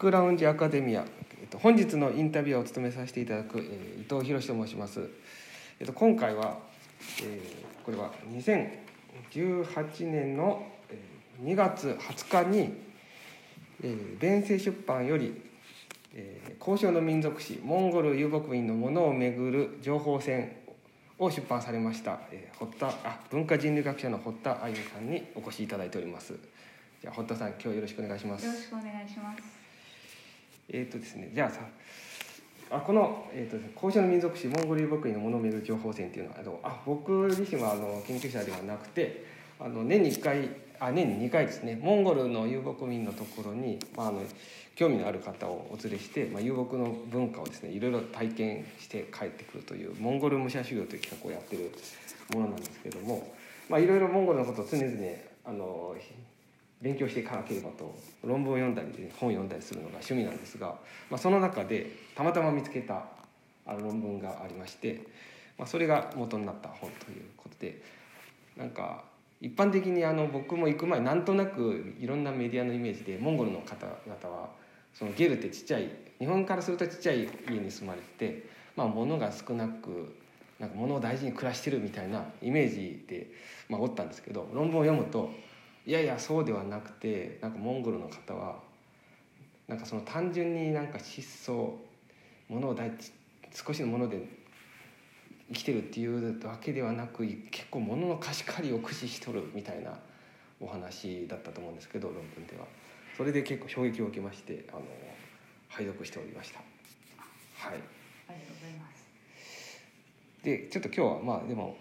ックラウンジアカデミア、えーと、本日のインタビューを務めさせていただく、えー、伊藤博と申します。えーと、今回は、えー、これは2018年の2月20日に、えー、弁政出版より、えー、交渉の民族史モンゴル遊牧民のものをめぐる情報戦を出版されました、えー、堀田あ文化人類学者の堀田愛さんにお越しいただいております。じゃあ堀田さん今日よろしくお願いします。よろしくお願いします。えっ、ー、とですねじゃあさあこの、えーと、ね交渉の民族史モンゴル遊牧民のものをめる情報戦っていうのはあのあ僕自身はあの研究者ではなくてあの年に1回あ年に2回ですねモンゴルの遊牧民のところに、まあ、あの興味のある方をお連れして、まあ、遊牧の文化をですねいろいろ体験して帰ってくるというモンゴル武者修行という企画をやってるものなんですけども、まあ、いろいろモンゴルのことを常々あの勉強していかなければと。論文を読んだり本を読んだりするのが趣味なんですが、まあ、その中でたまたま見つけたあの論文がありまして、まあ、それが元になった本ということでなんか一般的にあの僕も行く前なんとなくいろんなメディアのイメージでモンゴルの方々はそのゲルってちっちゃい日本からするとちっちゃい家に住まれて、まあ、物が少なくなんか物を大事に暮らしてるみたいなイメージで、まあ、おったんですけど論文を読むといやいやそうではなくてなんかモンゴルの方はなんかその単純になんか質素物を大少しのもので生きてるっていうわけではなく結構物の貸し借りを駆使しとるみたいなお話だったと思うんですけど論文では。それで結構衝撃を受けましてあの拝読しておりましたはい。ありがとうございます。でちょっと今日はまあでも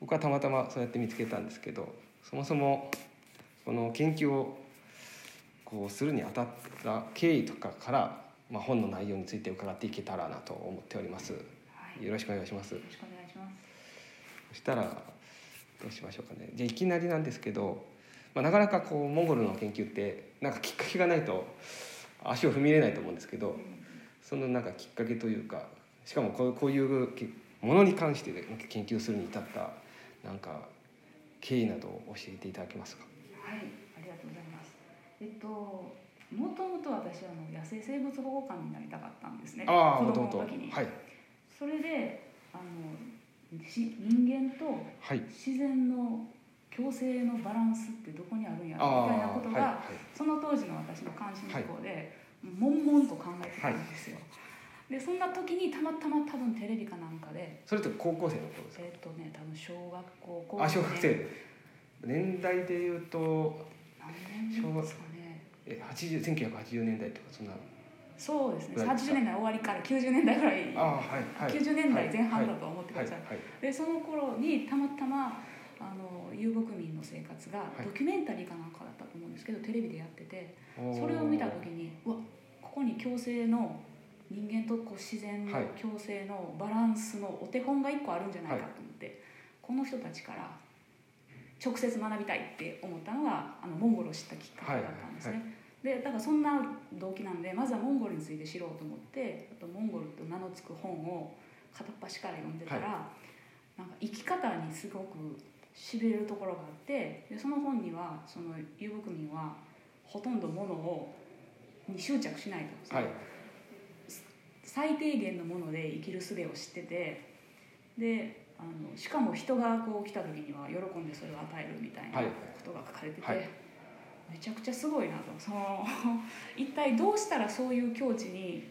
僕はたまたまそうやって見つけたんですけどそもそもこの研究をこうするにあたった経緯とかから、まあ、本の内容について伺っていけたらなと思っております。よろしくお願いします。よろしくお願いします。そしたらどうしましょうかね。じゃあいきなりなんですけど、まあ、なかなかこうモンゴルの研究ってなんかきっかけがないと足を踏み入れないと思うんですけど、そのなんかきっかけというか、しかもこうこういうものに関して研究するに至ったなんか経緯などを教えていただけますか？はい、ありがとうございます。えっともともと私はあの野生生物保護官になりたかったんですね。あ子供の時に。はい。それであのし人間と自然の共生のバランスってどこにあるんやろみたいなことが、はいはい、その当時の私の関心事項で、悶々と考えてたんですよ。でそんな時にたまたま多分テレビかなんかでそれって高校生の頃ですか？えっ、とね多分小学校高校あ小学生年代でいうと何年ですかね。え1980年代とかそんな。そうですね。80年代終わりから90年代ぐらい。あ、はいはい、90年代前半だと思ってください、はいはい、でその頃にたまたまあの遊牧民の生活がドキュメンタリーかなんかだったと思うんですけどテレビでやっててそれを見た時にうわここに共生の人間とこう自然の共生のバランスのお手本が1個あるんじゃないかと思って、この人たちから直接学びたいって思ったのがあのモンゴルを知ったきっかけだったんですね。でだからそんな動機なんでまずはモンゴルについて知ろうと思ってあとモンゴルと名の付く本を片っ端から読んでたら、はい、なんか生き方にすごくしびれるところがあってでその本にはその遊牧民はほとんどものをに執着しないと、はい、最低限のもので生きる術を知っててであのしかも人がこう来た時には喜んでそれを与えるみたいなことが書かれてて。はい。めちゃくちゃすごいなと。その 一体どうしたらそういう境地に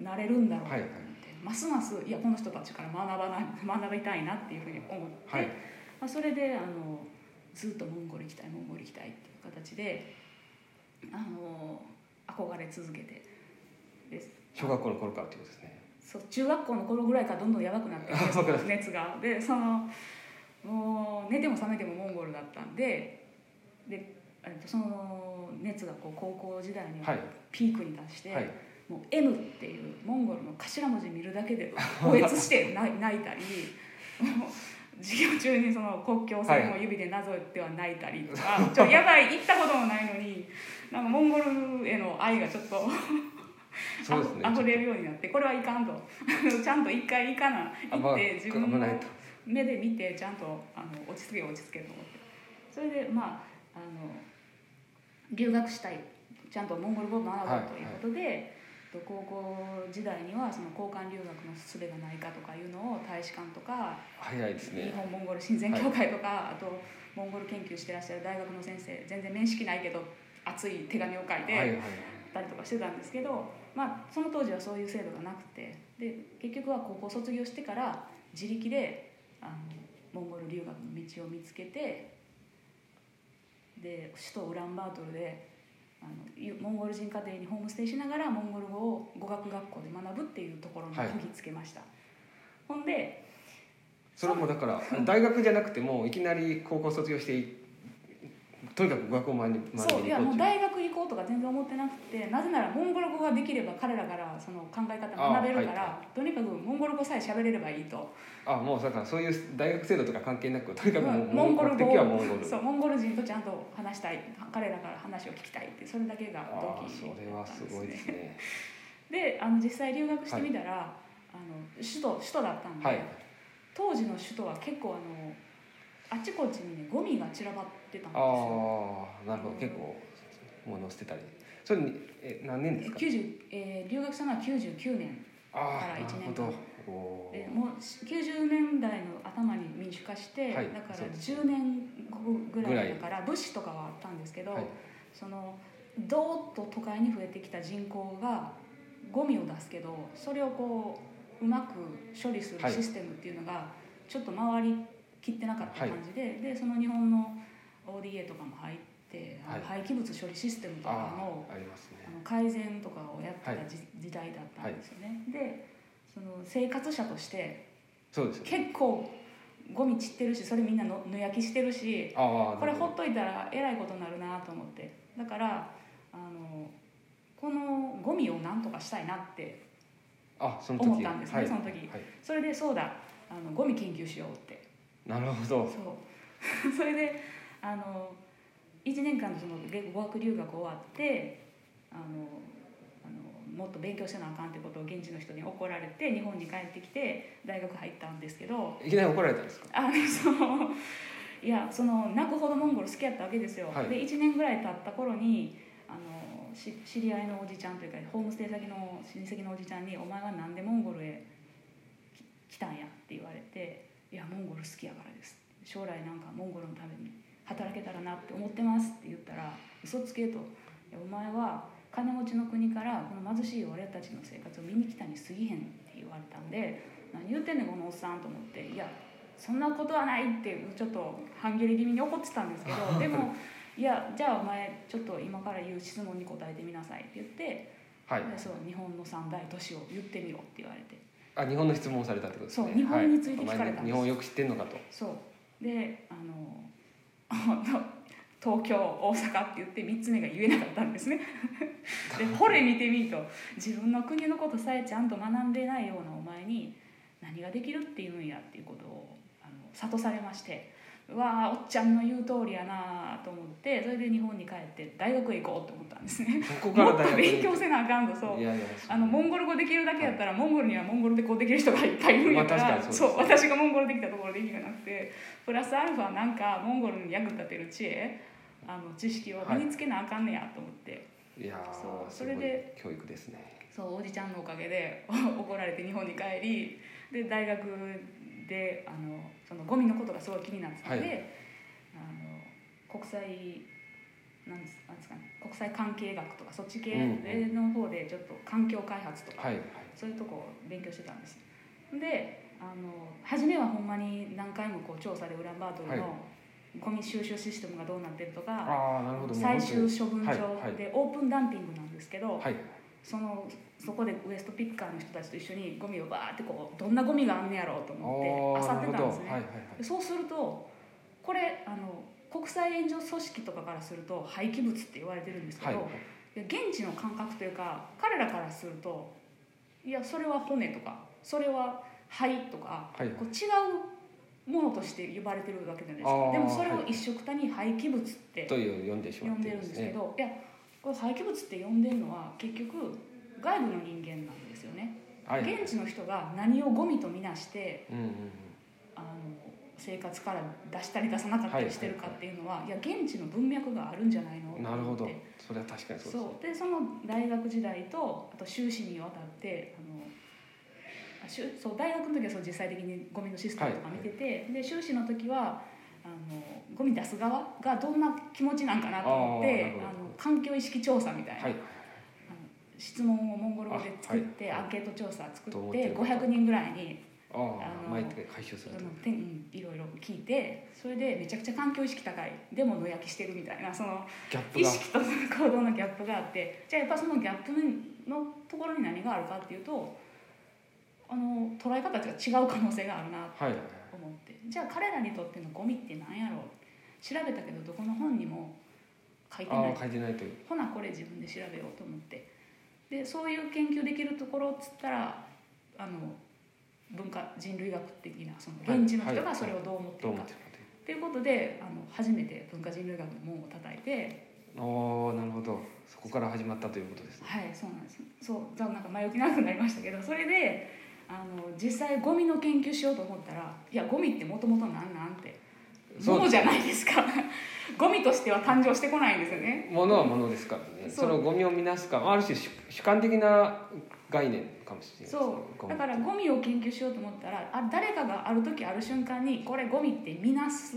なれるんだろうと思って、はいますますいやこの人たちから学ばない 学びたいなっていうふうに思って、はい、まあ、それであのずっとモンゴル行きたいモンゴル行きたいっていう形であの憧れ続けてで小学校の頃からってことですねそう中学校の頃ぐらいからどんどんやばくなって熱が。でそのもう寝ても覚めてもモンゴルだったんででその熱がこう高校時代にピークに達して、はい、もう M っていうモンゴルの頭文字見るだけでおえつして泣いたり授業中にその国境線を指でなぞっては泣いたりとか、はい、ちょやばい行ったこともないのになんかモンゴルへの愛がちょっとそうです、ね、溢れるようになってこれはいかんと。ちゃんと一回行かな行って自分の目で見てちゃんとあの落ち着け落ち着けと思って。それでまああの留学したいちゃんとモンゴル語を学ぶということで、はいはい。高校時代にはその交換留学の術がないかとかいうのを大使館とか早いです、ね、日本モンゴル親善協会とか、はい、あとモンゴル研究してらっしゃる大学の先生全然面識ないけど熱い手紙を書いてたりとかしてたんですけど、まあ、その当時はそういう制度がなくてで結局は高校卒業してから自力であのモンゴル留学の道を見つけてで首都ウランバートルであのモンゴル人家庭にホームステイしながらモンゴル語を語学学校で学ぶっていうところにこぎつけました、はい、ほんでそれもだから大学じゃなくてもいきなり高校卒業してとにかく学校を学んでそういやもう大学行こうとか全然思ってなくてなぜならモンゴル語ができれば彼らからその考え方学べるから、はい、とにかくモンゴル語さえ喋れればいいと。あもうだからそういう大学制度とか関係なくとにかくモンゴル語はモンゴル。そうモンゴル人とちゃんと話したい彼らから話を聞きたいってそれだけが動機それはすごいですね。であの実際留学してみたら、はい、あの首都首都だったんで、はい、当時の首都は結構あのあちこちにねゴミが散らばってたんですよ。ああなるほど。結構物捨てたり。それにえ何年ですか？えー、留学したのは99年から1年間。でもう90年代の頭に民主化して、はい、だから10年後ぐらいだから物資とかはあったんですけど、はい、そのどーっと都会に増えてきた人口がゴミを出すけどそれをこううまく処理するシステムっていうのがちょっと回り切ってなかった感じではい、でその日本の ODA とかも入って、はい、廃棄物処理システムとかのあ、ね、の改善とかをやった時,、時代だったんですよね。でその生活者としてそうです、結構ゴミ散ってるしそれみんなの野焼きしてるしこれほっといたらえらいことになるなと思って。だからあのこのゴミをなんとかしたいなって思ったんですねその時、はい、それでそうだあのゴミ研究しようってなるほど。そう。それであの1年間のその語学留学終わってあのあのもっと勉強せなあかんってことを現地の人に怒られて日本に帰ってきて大学入ったんですけど。いきなり怒られたんですか？あのそう。いやその泣くほどモンゴル好きやったわけですよ、はい、で1年ぐらい経った頃にあのし知り合いのおじちゃんというかホームステイ先の親戚のおじちゃんに「お前は何でモンゴルへ来たんや」って言われて「いやモンゴル好きやからです」将来なんかモンゴルのために働けたらなって思ってますって言ったら嘘つけと。お前は金持ちの国からこの貧しい俺たちの生活を見に来たに過ぎへんって言われたんで何言ってんねんこのおっさんと思って。いやそんなことはないってちょっと半切れ気味に怒ってたんですけど でもいやじゃあお前ちょっと今から言う質問に答えてみなさいって言って、はい、そう日本の三大都市を言ってみろって言われてあ日本の質問されたってことですね。そう日本について聞かれたんです、はい、日本よく知ってんのかとそうであの東京大阪って言って3つ目が言えなかったんですねでほれ見てみると自分の国のことさえちゃんと学んでないようなお前に何ができるっていうんやっていうことをあの諭されましてうわあおっちゃんの言う通りやなと思ってそれで日本に帰って大学へ行こうと思ったんですね。ここからもっと勉強せなあかんとそう。あのモンゴル語できるだけやったら、はい、モンゴルにはモンゴルでこうできる人がいっぱいいるんやから、まあ、そう、ね、私がモンゴルできたところで意味がなくてプラスアルファなんかモンゴルに役立てる知恵あの知識を身につけなあかんねやと思って、はい、いやそうそれで教育ですね。そうおじちゃんのおかげで怒られて日本に帰りで大学であのそのゴミのことがすごい気になってたので、はい、あの国際なんですなんですかね国際関係学とかそっち系の方でちょっと環境開発とか、そういうとこを勉強してたんです。であの初めはほんまに何回もこう調査でウランバートルのゴミ収集システムがどうなってるとか、最終処分場でオープンダンピングなんですけど、そのそこでウエストピッカーの人たちと一緒にゴミをバーってこうどんなゴミがあんねやろうと思って漁ってたんですね、はいはいはい、そうするとこれあの国際援助組織とかからすると廃棄物って言われてるんですけど、はいはい、現地の感覚というか彼らからするといやそれは骨とかそれは灰とか、はいはい、こう違うものとして呼ばれてるわけじゃないですか。でもそれを一緒くたに廃棄物って呼んでるんですけど、いやこれ廃棄物って呼んでるのは結局外部の人間なんですよね、はい、現地の人が何をゴミとみなして、うんうんうん、あの生活から出したり出さなかったりしてるかっていうのは、いや現地の文脈があるんじゃないの？なるほど。それは確かにそうですそう。でその大学時代とあと修士にわたってあのあそう大学の時はそう実際的にゴミのシステムとか見てて、で修士の時はあのゴミ出す側がどんな気持ちなんかなと思ってあの環境意識調査みたいな、はい。質問をモンゴル語で作って、あはい。アンケート調査作って思ってるか500人ぐらいにあの回収する。とあのてんいろいろ聞いてそれでめちゃくちゃ環境意識高い。でも野焼きしてるみたいなその意識と行動のギャップがあってじゃあやっぱそのギャップのところに何があるかっていうとあの捉え方が違う可能性があるなとはいはい思って。じゃあ彼らにとってのゴミって何やろう？調べたけどどこの本にも書いてない。書いてないという。ほなこれ自分で調べようと思って。でそういう研究できるところっつったらあの文化人類学的なその現地の人がそれをどう思ってるか。思ってるかという。っていうことであの初めて文化人類学の門を叩いて。ああなるほど。そこから始まったということですね。はいそうなんです。そうじゃあなんか前置き長くなりましたけどそれであの実際ゴミの研究しようと思ったらいやゴミってもともと何なんてそうじゃないですか。ゴミとしては誕生してこないんですよね。ものはものですからね。そのゴミを見なすかある種主主観的な概念かもしれないそう。だからゴミを研究しようと思ったらあ誰かがある時ある瞬間にこれゴミって見なす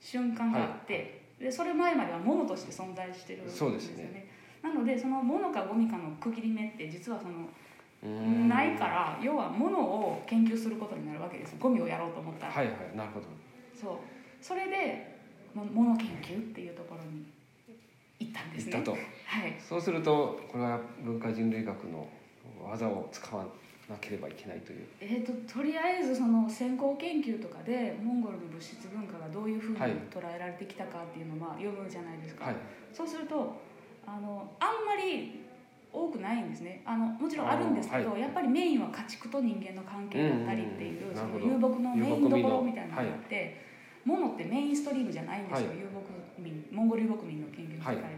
瞬間があって、でそれ前までは物として存在してるんですよそうですね。なのでその物かゴミかの区切り目って実はそのないから要は物を研究することになるわけですゴミをやろうと思ったら、はいはいなるほど。そう。それでも物研究っていうところに行ったんですね。言ったと。はい。そうするとこれは文化人類学の技を使わなければいけないという。えー、ととりあえずその先行研究とかでモンゴルの物質文化がどういうふうにはい。捉えられてきたかっていうのは読むじゃないですか、はい。そうするとあのあんまり多くないんですね。あのもちろんあるんですけど、はい。やっぱりメインは家畜と人間の関係だったりっていう,、その遊牧のメインどころみたいなのがあ遊って、物ってメインストリームじゃないんですよ、はい。遊牧民モンゴル遊牧民の研究の世界では。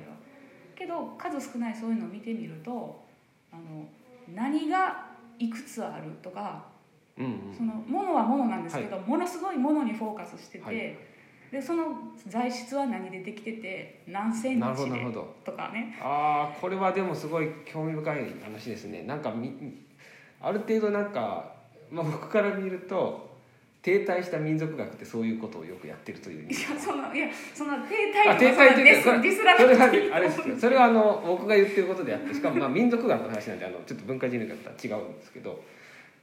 けど数少ないそういうのを見てみるとあの何がいくつあるとかうんうん。その物は物なんですけど、ものすごい物にフォーカスしてて、はいでその材質は何でできてて何センチでとかね。ああこれはでもすごい興味深い話ですね。なんかみある程度なんか、まあ、僕から見ると停滞した民族学ってそういうことをよくやってるといういやそのいやその停あ滞停滞っていうかスディスらそれはあれですよ。それはあの僕が言ってることであってしかもまあ民族学の話なんであのちょっと文化人類学とは違うんですけど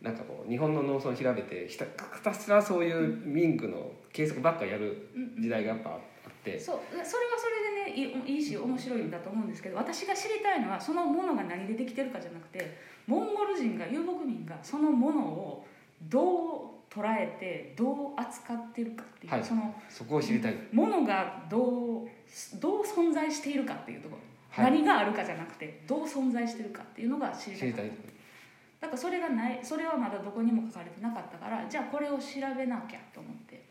なんかこう日本の農村を調べてひたひたすらそういう民具の計測ばっかやるうん時代がやっぱあって。そう。それはそれでねいいいいし面白いんだと思うんですけど私が知りたいのはそのものが何でできてるかじゃなくてモンゴル人が遊牧民がそのものをどう捉えてどう扱ってるかっていう、はい。そのそこを知りたい、ものがどうどう存在しているかっていうところ、はい、何があるかじゃなくてどう存在してるかっていうのが知りたい。知りたいだからそれがないそれはまだどこにも書かれてなかったからじゃあこれを調べなきゃと思って。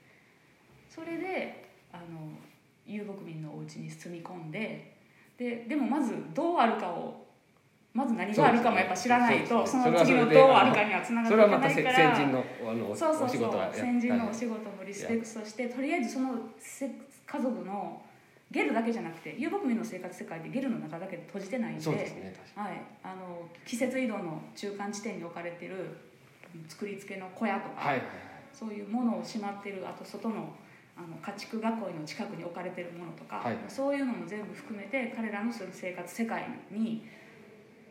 それであの遊牧民のお家に住み込んでででもまずどうあるかをまず何があるかもやっぱ知らないとそ,、の次のどうあるかにはつながっていかそれはまたせないから先人のあのそうそうそうお仕事はやった先人のお仕事もリスペクトしてとりあえずそのせ家族のゲルだけじゃなくて遊牧民の生活世界でゲルの中だけで閉じてないんでそうですねはい、あの季節移動の中間地点に置かれてる作り付けの小屋とか、にはいはい。そういうものをしまってるあと外のあの家畜囲いの近くに置かれてるものとか、はい。そういうのも全部含めて彼らのその生活世界に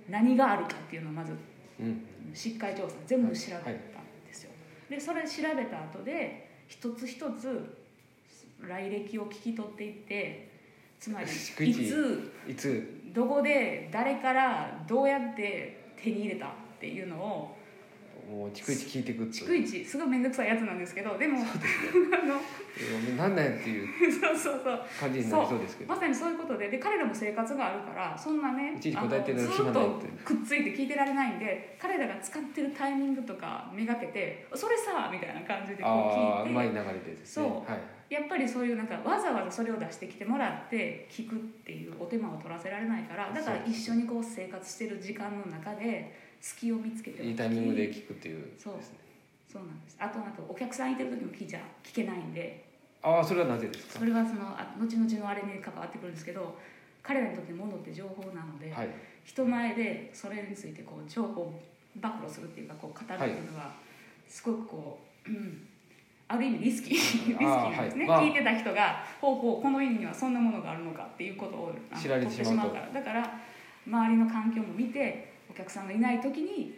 何があるかっていうのをまずうん。しっかり調査全部調べたんですよ。でそれ調べた後で一つ一つ来歴を聞き取っていってつまり逐い一ついつ？どこで誰からどうやって手に入れたっていうのをもう逐一聞いていく逐一すごい面倒くさいやつなんですけどでもあのいやなんなんやっていう感じになりそうですけど。まさにそういうことでで彼らも生活があるからそんなねいちいち答えてるあのずっとくっついて聞いてられないんで彼らが使ってるタイミングとかめがけて「それさ」みたいな感じでこう聞いてうまい流れでですね。そう。はいやっぱりそういうなんかわざわざそれを出してきてもらって聞くっていうお手間を取らせられないからだから一緒にこう生活してる時間の中で隙を見つけていいタイミングで聞くっていうそうですね。そう。なんです。あとあとお客さんいてる時も聞いちゃ聞けないんで。ああそれはなぜですか？それはそのあ後々のあれに関わってくるんですけど彼らにとって物って情報なので、はい、人前でそれについてこう情報を暴露するっていうかこう語るっていうのはすごくこう、うん、ある意味リスキー リスキーなんですね、はい。まあ、聞いてた人が「ほうほうこの家にはそんなものがあるのか」っていうことを知られてしまうからだから周りの環境も見てお客さんがいない時に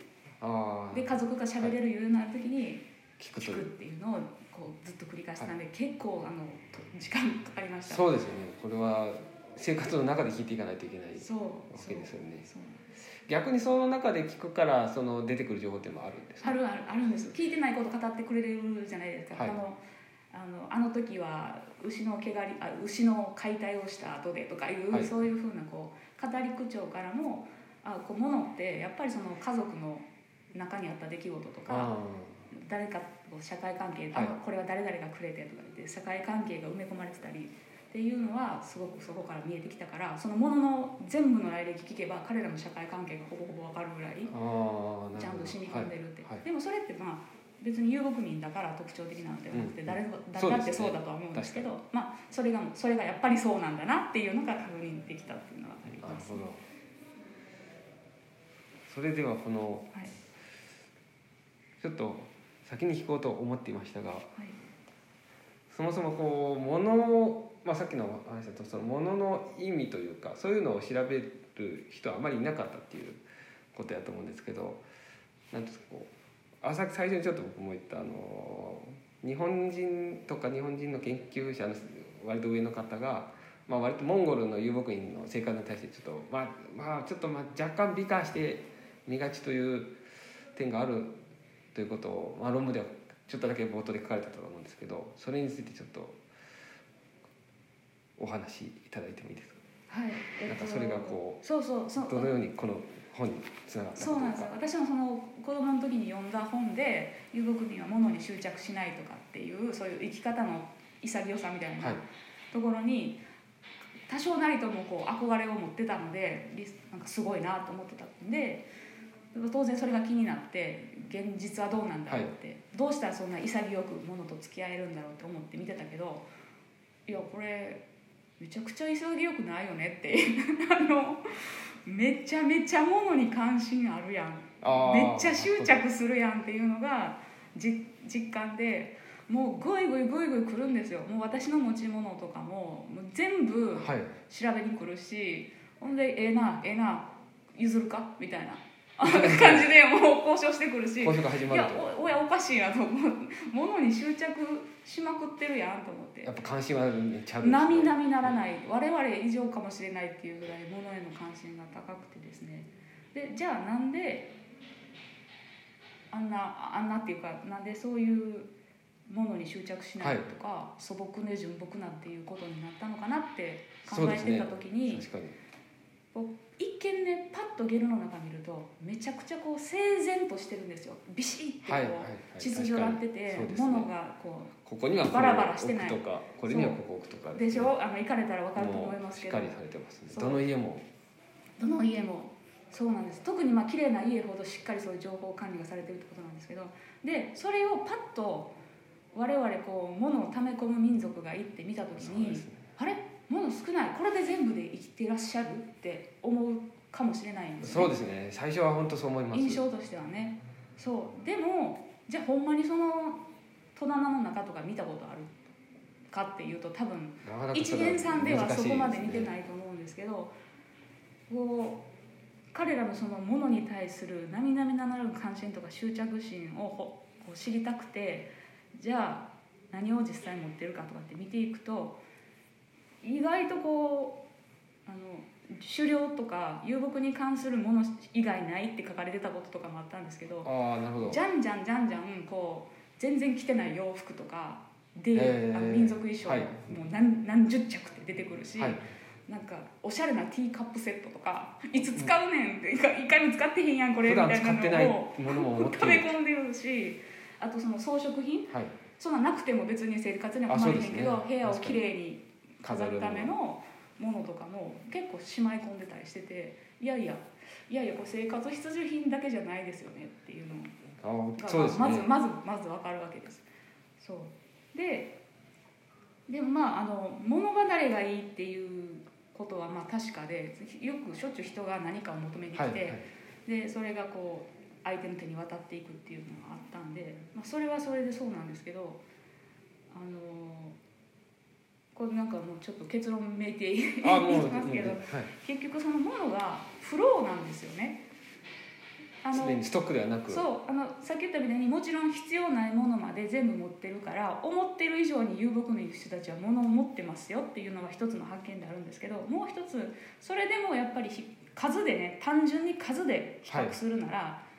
で家族が喋れるようになる時に聞くっていうのをこうずっと繰り返したんで、はい、結構あの時間かかりました。そうですよね。これは生活の中で聞いていかないといけないわけですよね。逆にその中で聞くからその出てくる情報ってもあるんですあるあるあるんです聞いてないこと語ってくれるじゃないですか、はい、あのあのあの時は牛の毛刈りあ牛の解体をした後でとかいう、はい、そういうふうなこう語り口調からもあこうものってやっぱりその家族の中にあった出来事とか誰か社会関係、はい、これは誰々がくれてとか言って社会関係が埋め込まれてたりっていうのはすごくそこから見えてきたからそのものの全部の来歴聞けば彼らの社会関係がほぼほぼ分かるぐらいちゃんと染み込んでるって、はい。はい、でもそれってまあ別に遊牧民だから特徴的なのではなくて、誰誰だってそうだとは思うんですけど、ね、まあ、それがそれがやっぱりそうなんだなっていうのが確認できたっていうのはあります、ね、それではこの、はい、ちょっと先に聞こうと思っていましたが、はい、そもそもこうもの、まあ、さっきの話だとそのものの意味というかそういうのを調べる人はあまりいなかったっていうことやと思うんですけど何ですかこうあさ最初にちょっと僕も言ったあの日本人とか日本人の研究者の割と上の方が、まあ、割とモンゴルの遊牧民の生活に対してちょっとまあまあちょっとまあ若干美化してみがちという点があるということを、まあ、論文ではちょっとだけ冒頭で書かれたと思うんですけどそれについてちょっとお話しいただいてもいいですか？はい、えっと、なんかそれがこうそうそうそう。どのようにこの本につながったそうなんですよ。私もその子供の時に読んだ本で遊牧民は物に執着しないとかっていうそういう生き方の潔さみたいなところに、多少なりともこう憧れを持ってたのでなんかすごいなと思ってたんで当然それが気になって現実はどうなんだろうって、はい、どうしたらそんな潔くものと付き合えるんだろうって思って見てたけどいやこれめちゃくちゃ潔くないよねって。あのめちゃめちゃものに関心あるやん。めっちゃ執着するやんっていうのが実感でもうぐいぐいぐいぐい来るんですよ。もう私の持ち物とかももう全部調べに来るし、はい、ほんで「ええなええな譲るか?」みたいな感じでもう交渉してくるし交渉が始まると。いやおおやおかしいなと思うものに執着しまくってるやんと思って。やっぱ関心はめっちゃ並々ならない。我々以上かもしれないっていうぐらいものへの関心が高くてですね。でじゃあなんであんなあんなっていうかなんでそういうものに執着しないとか、はい、素朴で純朴なっていうことになったのかなって考えてた時に、ね、確かに一見ねパッとゲルの中見るとめちゃくちゃこう整然としてるんですよ。ビシッてこう秩序がってて物がこうここにはバラバラしてない。とかこれにはここ置くとかでしょ？あの行かれたら分かると思いますけど。しっかりされてますね。どの家も。どの家も。そうなんです。特にまあ綺麗な家ほどしっかりそういう情報管理がされてるってことなんですけど。でそれをパッと我々こう物を溜め込む民族が行って見た時に、ね、あれ？もの少ない。これで全部で生きてらっしゃるって思うかもしれないんです、ね、そうですね。最初は本当そう思います。印象としてはね。そう。でもじゃあほんまにその戸棚の中とか見たことあるかっていうと多分一元さんではそこまで見てないと思うんですけどこう彼らのそのものに対する並々ならぬ関心とか執着心をこう知りたくてじゃあ何を実際持ってるかとかって見ていくと意外とこうあの狩猟とか遊牧に関するもの以外ないって書かれてたこととかもあったんですけどあなるほど。じゃんじゃんじゃんじゃんこう全然着てない洋服とかで、えー、あの民族衣装、はい、もう何何十着って出てくるし、はい、なんかおしゃれなティーカップセットとかいつ使うねんって一回も使ってへんやんこれみたいなのを食べ込んでるしあとその装飾品、はい、そんななくても別に生活には困りへんけど、ね、部屋をきれいに飾るためのものとかも結構しまい込んでたりしてていやいやいやいやこれ生活必需品だけじゃないですよねっていうの。をそうです、ね、まずまずまず分かるわけです。そう。ででもまああの物離れがいいっていうことはまあ確かでよくしょっちゅう人が何かを求めに来て、はいはい、でそれがこう相手の手に渡っていくっていうのがあったんで、まあ、それはそれでそうなんですけどあのこれなんかもうちょっと結論めいていきますけど、はい、結局そのものがフローなんですよね。あのストックではなく。そうあのさっき言ったみたいにもちろん必要ないものまで全部持ってるから思ってる以上に遊牧民の人たちは物を持ってますよっていうのが一つの発見であるんですけどもう一つそれでもやっぱり数でね単純に数で比較するなら、はい。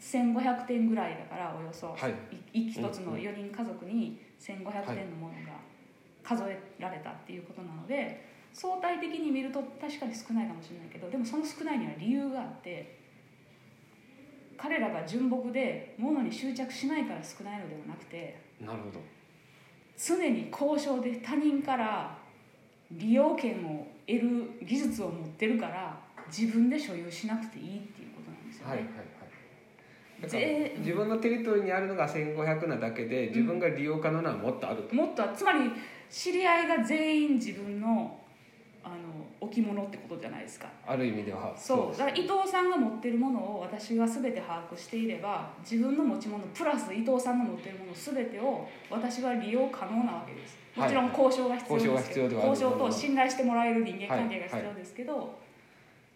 1500点ぐらいだからおよそ、はい、一つの4人家族に1500点のものが数えられたっていうことなので相対的に見ると確かに少ないかもしれないけどでもその少ないには理由があって彼らが純朴で物に執着しないから少ないのではなくてなるほど。常に交渉で他人から利用権を得る技術を持ってるから自分で所有しなくていいっていうことなんですよね。はいはい自分のテリトリーにあるのが1500なだけで自分が利用可能なのはもっとあると、もっとつまり知り合いが全員自分のあの置物ってことじゃないですか。ある意味ではそう。だから伊藤さんが持ってるものを私が全て把握していれば自分の持ち物プラス伊藤さんの持ってるもの全てを私は利用可能なわけです。もちろん交渉が必要ですけど、はい、交渉と信頼してもらえる人間関係が必要ですけど、はいはい、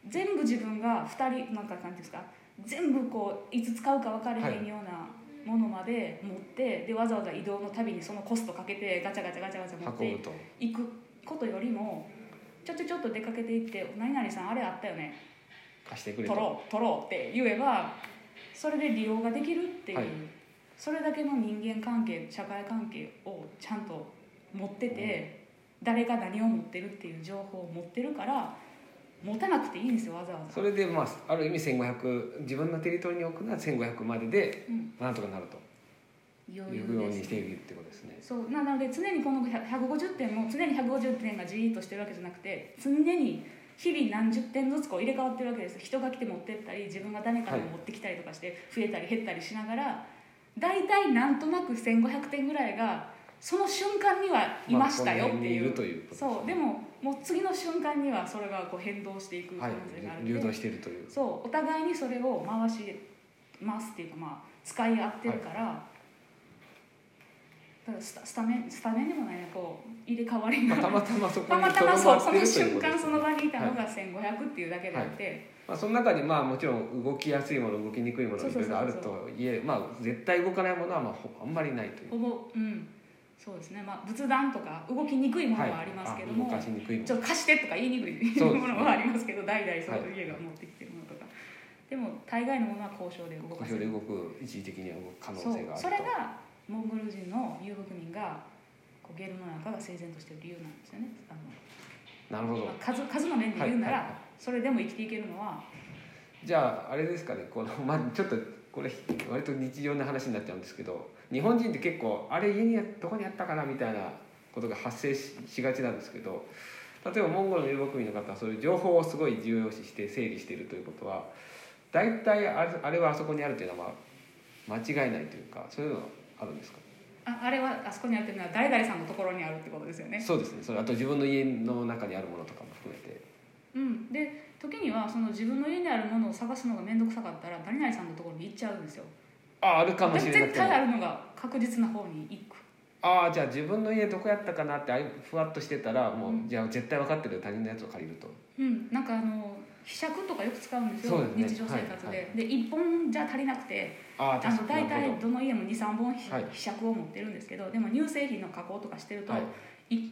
全部自分が2人なんか何ていうんですか全部こういつ使うか分からへんようなものまで持ってでわざわざ移動のたびにそのコストかけてガチャガチャガチャガチャ持っていくことよりもちょちょちょっと出かけていって「何々さんあれあったよね。貸してくれ取ろう取ろう」って言えばそれで利用ができるっていう、はい、それだけの人間関係社会関係をちゃんと持ってて、うん、誰が何を持ってるっていう情報を持ってるから持たなくていいんですよわざわざ。それでまあある意味1500自分のテリトリーに置くのは1500まででなんとかなると、いうようにしているってことですね。そう。なので常にこの150点も常に150点がじーっとしてるわけじゃなくて常に日々何十点ずつこう入れ替わってるわけです。人が来て持ってったり自分が誰かに持ってきたりとかして増えたり減ったりしながら大体なんとなく1500点ぐらいがその瞬間にはいましたよっていう,、そう。でももう次の瞬間にはそれがこう変動していく感じがあるので、流動しているという。そう。お互いにそれを回しますっていうかまあ使い合ってるから、はい、だからスタスタメンスタメンでもないこう入れ替わりが、まあ、たまたまそこに たまたまそうその瞬間その場にいたのが1500っていうだけであって、はい。まあ、その中にまあもちろん動きやすいもの動きにくいものいろいろあるといえまあ絶対動かないものはまああんまりないという。ほぼうんそうですね、まあ、仏壇とか動きにくいものはありますけども、はい、ちょっと貸してとか言いにくいものはありますけど代々そういう家が持ってきてるものとか、でも大概のものは交渉で動かせる交渉で動く一時的には動く可能性があるそれがモンゴル人の遊牧民がこうゲルの中が整然としてる理由なんですよね。なるほど、まあ、数数の面で言うなら、はいはい。はい、それでも生きていけるのは。じゃああれですかね。この、まあ、ちょっとこれ割と日常の話になっちゃうんですけど日本人って結構あれ家にどこにあったかなみたいなことが発生しがちなんですけど例えばモンゴルの遊牧民の方はそういう情報をすごい重要視して整理しているということは大体あれあれはあそこにあるというのはまあ間違いないというかそういうのはあるんですか？ああれはあそこにあるというのは誰々さんのところにあるってことですよね。そうですね。それあと自分の家の中にあるものとかも含めて。うん。で時にはその自分の家にあるものを探すのが面倒くさかったら誰々さんのところに行っちゃうんですよああるかもしれない絶対あるのが確実な方に行く。ああじゃあ自分の家どこやったかなってふわっとしてたらもう、うん、じゃあ絶対分かってる他人のやつを借りると。うん。なんかあのひしゃくとかよく使うんですよ、ね、日常生活で、はいはい、で1本じゃ足りなくてああの大体ど。の家も23本ひ,、しゃくを持ってるんですけどでも乳製品の加工とかしてると、はい、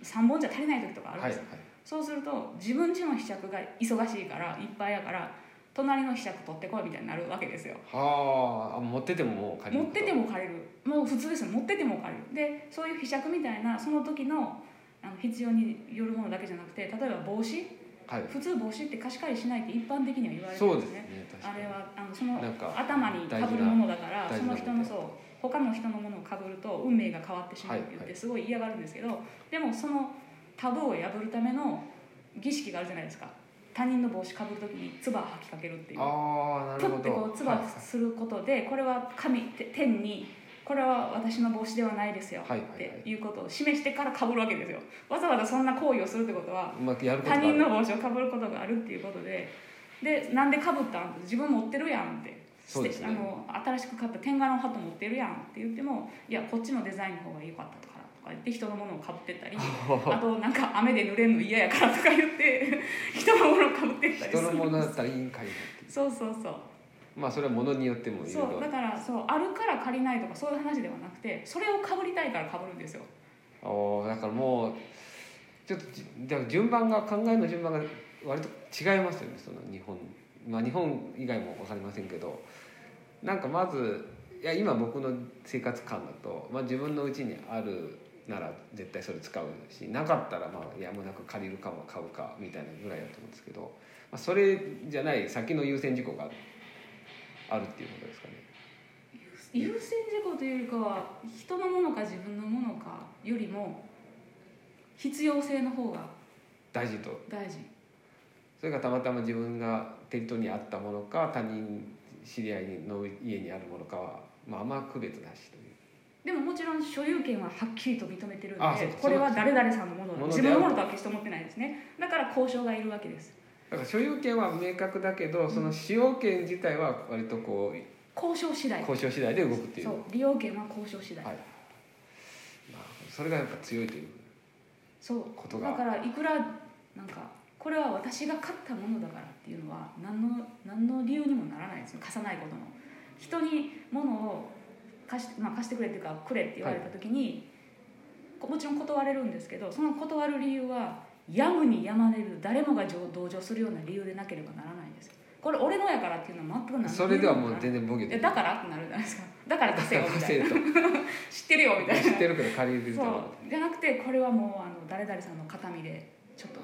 3本じゃ足りない時とかあるんですよ、はいはい、そうすると自分家のひしゃくが忙しいからいっぱいやから隣の柄杓取ってこいみたいになるわけですよ。はあ持っててももう借りる持ってても借りる。もう普通ですよ持ってても借りる。でそういう柄杓みたいなその時のあの必要によるものだけじゃなくて例えば帽子、はい、普通帽子って貸し借りしないって一般的には言われてるんですね、ね、あれはあのその頭にかぶるものだからその人のそう他の人のものをかぶると運命が変わってしまうって言ってすごい嫌がるんですけど、はいはい、でもそのタブーを破るための儀式があるじゃないですか他人の帽子かぶる時に唾吐きかけるっていう。ああなるほど。ってこう唾することで、これは神天にこれは私の帽子ではないですよ。っていうことを示してからかぶるわけですよ。わざわざそんな行為をするってことは他人の帽子をかぶることがあるっていうことで。でなんでかぶったん自分持ってるやんって。そうです、ね、あの新しく買った天下のハット持ってるやんって言ってもいやこっちのデザインの方が良かったとかとか言って人のものをかぶってったり あとなんか雨で濡れるの嫌やからとか言って 人のものをかぶってったり人のものだったらいいんかいそうそうそう。まあそれはものによってもそうだからそうあるから借りないとかそういう話ではなくてそれをかぶりたいからかぶるんですよ。おだからもうちょっとだから順番が考えの順番が割と違いますよねその日本。まあ日本以外も分かりませんけど。なんかまずいや今僕の生活感だと、まあ、自分のうちにあるなら絶対それ使うしなかったらまあやむなく借りるかも買うかみたいなぐらいだと思うんですけど、まあ、それじゃない先の優先事項があるっていうことですかね。優先事項というよりかは人のものか自分のものかよりも必要性の方が大事と。大事。それがたまたま自分が手にあったものか他人知り合いの家にあるものかは、まあ、あんま区別なしというでももちろん所有権ははっきりと認めてるのでこれは誰々さんのもの自分のものとは決して思ってないですね。だから交渉がいるわけです。だから所有権は明確だけど、その使用権自体は割とこう交渉次第。交渉次第で動くっていう。そう。利用権は交渉次第、はい。まあ、それがやっぱ強いというそうことが。だからいくらなんかこれは私が買ったものだからっていうのは何の何の理由にもならないですよ。貸さないことの。人に物を貸し,、まあ、貸してくれっていうかくれって言われた時に、はい、もちろん断れるんですけどその断る理由はやむにやまれる誰もが同情するような理由でなければならないんですこれ俺のやからっていうのは全くないそれではもう全然ボケてだからってなるじゃないですか。だから貸せよみたいな。知ってるよみたいな。知ってるけど借りるそう。じゃなくてこれはもうあの誰々さんの形見でちょっと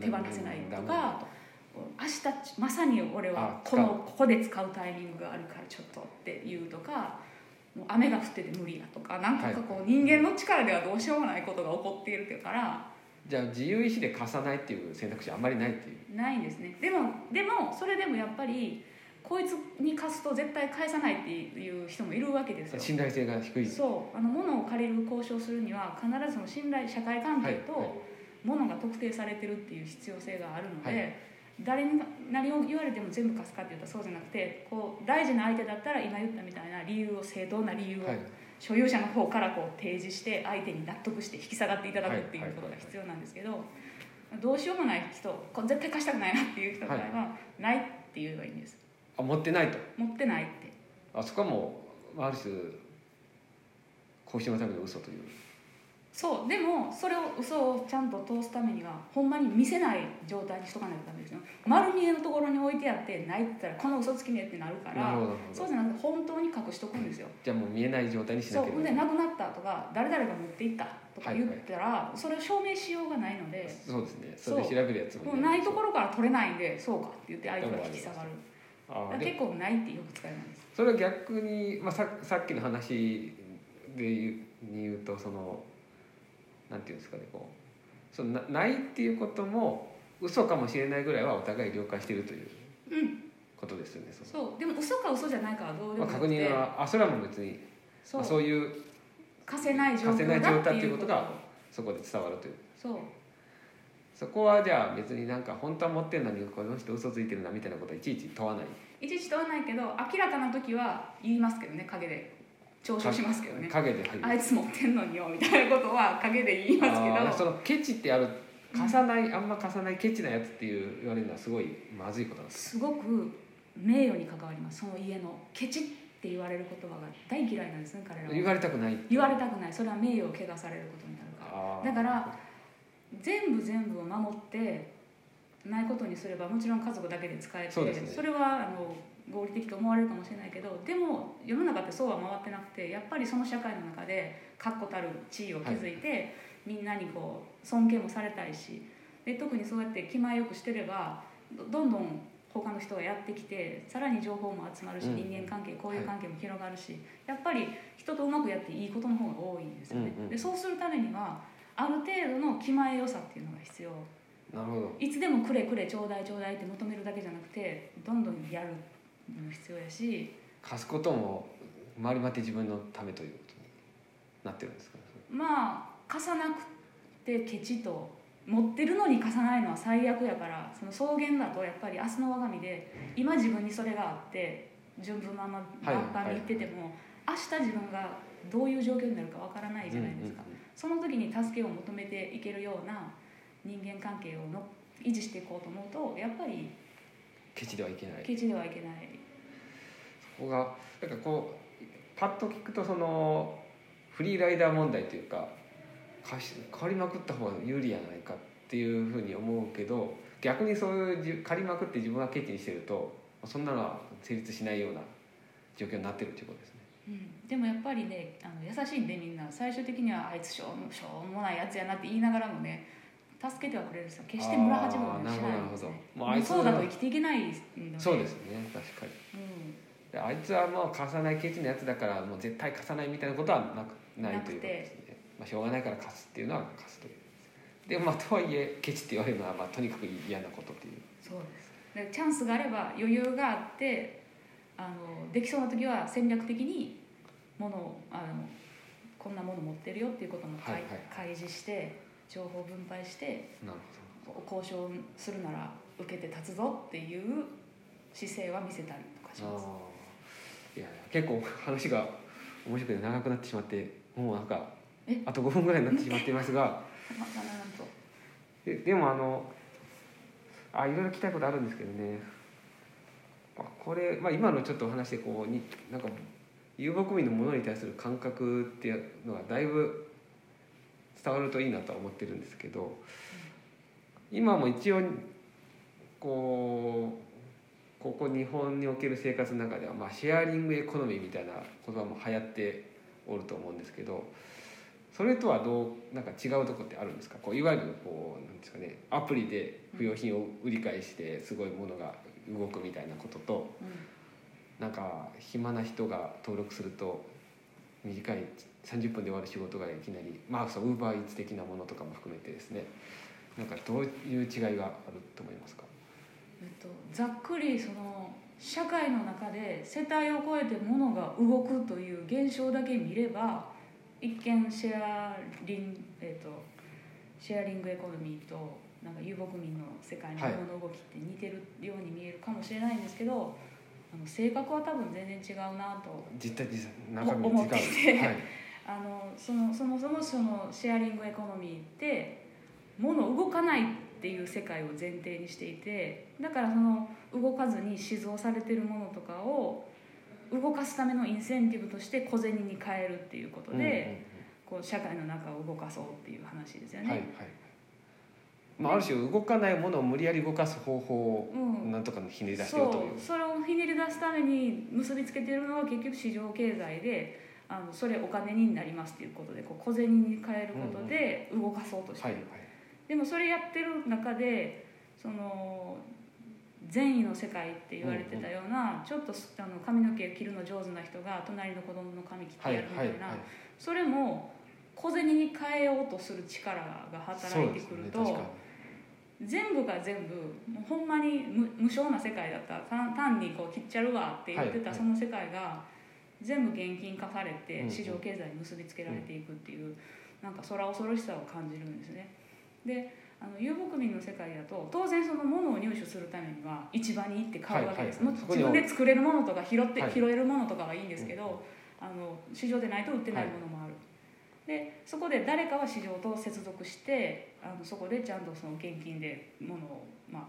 手放せないとか明日まさに俺はこのここで使うタイミングがあるからちょっとって言うとか雨が降ってて無理やとかなんかこう人間の力ではどうしようもないことが起こっているからじゃあ自由意志で貸さないっていう選択肢あんまりないっていう。ないんですね。でもでもそれでもやっぱりこいつに貸すと絶対返さないっていう人もいるわけですよ。信頼性が低い。そう。あの物を借りる交渉するには必ずその信頼社会関係と物が特定されてるっていう必要性があるので、はい、誰に何を言われても全部貸すかっていうとそうじゃなくてこう大事な相手だったら今言ったみたいな理由を正当な理由を、はい。所有者の方からこう提示して相手に納得して引き下がっていただくっていうことが必要なんですけど、どうしようもない人これ絶対貸したくないなっていう人からは、ないって言えばいいんです。あ持ってないと。持ってないって。あそこはもうある種交渉のための嘘というそうでもそれを嘘をちゃんと通すためにはほんまに見せない状態にしとかないとダメですよ。丸見えのところに置いてあってないって言ったらこの嘘つきねってなるからそうじゃなくて本当に隠しとくんですよ。じゃあもう見えない状態にしなきゃそうで亡くなったとか誰々が持っていったとか言ったら、はいはい、それを証明しようがないのでそうですね。それで調べるやつもないところから取れないんでそうかって言って相手が引き下がる。あ結構ないってよく使います。それは逆に、まあ、ささっきの話で言うに言うとそのなんていうんですかねこうそのなないっていうことも嘘かもしれないぐらいはお互い了解しているということですよね、うん、そう。でも嘘か嘘じゃないかはどうでもまあ、確認はあそれはもう別にそう,、まあ、そういう貸せない状況だっていうこと。がそこで伝わるという。そう。そこはじゃあ別になんか本当は持ってるのにこの人嘘ついてるなみたいなことはいちいち問わない。いちいち問わないけど明らかな時は言いますけどね陰で嘲笑しますけどね。影であいつ持ってんのによみたいなことは陰で言いますけど。そのケチってある貸さない、うん、あんま貸さないケチなやつっていう言われるのはすごいまずいことなんですすごく名誉に関わります。その家のケチって言われる言葉が大嫌いなんですね彼らは。言われたくない言われたくない。それは名誉を汚されることになるから。だから全部全部を守ってないことにすればもちろん家族だけで使えてそ、ね,、れはあの合理的と思われるかもしれないけどでも世の中ってそうは回ってなくてやっぱりその社会の中で確固たる地位を築いて、はい、みんなにこう尊敬もされたいしで特にそうやって気前よくしてればどんどん他の人がやってきてさらに情報も集まるし、うん、人間関係交友関係も広がるし、はい、やっぱり人とうまくやっていいことの方が多いんですよね。うんうん、でそうするためにはある程度の気前良さっていうのが必要。なるほどいつでもくれくれちょうだいちょうだいって求めるだけじゃなくてどんどんやる必要やし。貸すことも回りまって自分のためということになってるんですか？ねまあ貸さなくてケチと持ってるのに貸さないのは最悪やからその草原だとやっぱり明日の我が身で今自分にそれがあって順風満帆満帆に行ってても、明日自分がどういう状況になるかわからないじゃないですか、その時に助けを求めていけるような人間関係をの維持していこうと思うとやっぱりケチではいけない。ケチではいけない。そこがなんかこうパッと聞くとそのフリーライダー問題というか貸し借りまくった方が有利やないかっていうふうに思うけど逆にそういう借りまくって自分がケチにしてるとそんなのは成立しないような状況になってるっていうことですね。うん、でもやっぱりねあの優しいんでみんな。最終的にはあいつしょうしょうもないやつやなって言いながらもね助けてはくれるんですよ決して村八分はしないんですね。もうそうだと生きていけないのそうですね確かに、うん、あいつはもう貸さないケチなやつだからもう絶対貸さないみたいなことはなくないということですね、まあ、しょうがないから貸すっていうのは貸すという。でまあとはいえケチって言われるのは、まあ、とにかく嫌なことっていう。そうですでチャンスがあれば余裕があってあのできそうな時は戦略的にものをあのこんなもの持ってるよっていうことも、はいはい、開示して情報分配してなるほど。交渉するなら受けて立つぞっていう姿勢は見せたりとかします。いや結構話が面白くて長くなってしまってもうなんかあと5分ぐらいになってしまっていますが。ででもあのあいろいろ聞きたいことあるんですけどね。これ、まあ、今のちょっとお話でこうになんか遊牧民のものに対する感覚っていうのがだいぶ伝わるといいなとは思ってるんですけど今も一応こうここ日本における生活の中では、まあ、シェアリングエコノミーみたいな言葉も流行っておると思うんですけどそれとはどうなんか違うとこってあるんですか？こういわゆるこうなんですかねアプリで不用品を売り買いしてすごいものが動くみたいなことと、うん、なんか暇な人が登録すると短い30分で終わる仕事がいきなりまあそうウーバーイーツ的なものとかも含めてですね。なんかどういう違いがあると思いますか、えっと、ざっくりその社会の中で世帯を超えて物が動くという現象だけ見れば一見シェアリン、えっと、シェアリングエコノミーとなんか遊牧民の世界の物の動きって似てるように見えるかもしれないんですけど、はい、あの性格は多分全然違うなと実態実中身思ってて、はい、あのそのそもそもそのシェアリングエコノミーって物動かないっていう世界を前提にしていてだからその動かずに静蔵されてるものとかを動かすためのインセンティブとして小銭に変えるっていうことで、こう社会の中を動かそうっていう話ですよね。はいはい。まあ、ある種動かないものを無理やり動かす方法をなんとかひねり出してるという、う。ん、それをひねり出すために結びつけてるのは結局市場経済であのそれお金になりますっていうことでこう小銭に変えることで動かそうとしてる、うんうんはいはい、でもそれやってる中でその善意の世界って言われてたような、うんうん、ちょっとあの髪の毛切るの上手な人が隣の子供の髪切ってやるみたいな、はいはいはい、それも小銭に変えようとする力が働いてくると。全部が全部もうほんまに無無償な世界だった。単単にこう切っちゃうわって言ってたその世界が全部現金化されて市場経済に結びつけられていくっていうなんか空恐ろしさを感じるんですね。であの遊牧民の世界だと当然そのものを入手するためには市場に行って買うわけです、はいはい、自分で作れるものとか拾って、はい、拾えるものとかはいいんですけど、あの市場でないと売ってないものもある。でそこで誰かは市場と接続してあのそこでちゃんとその現金で物を、まあ、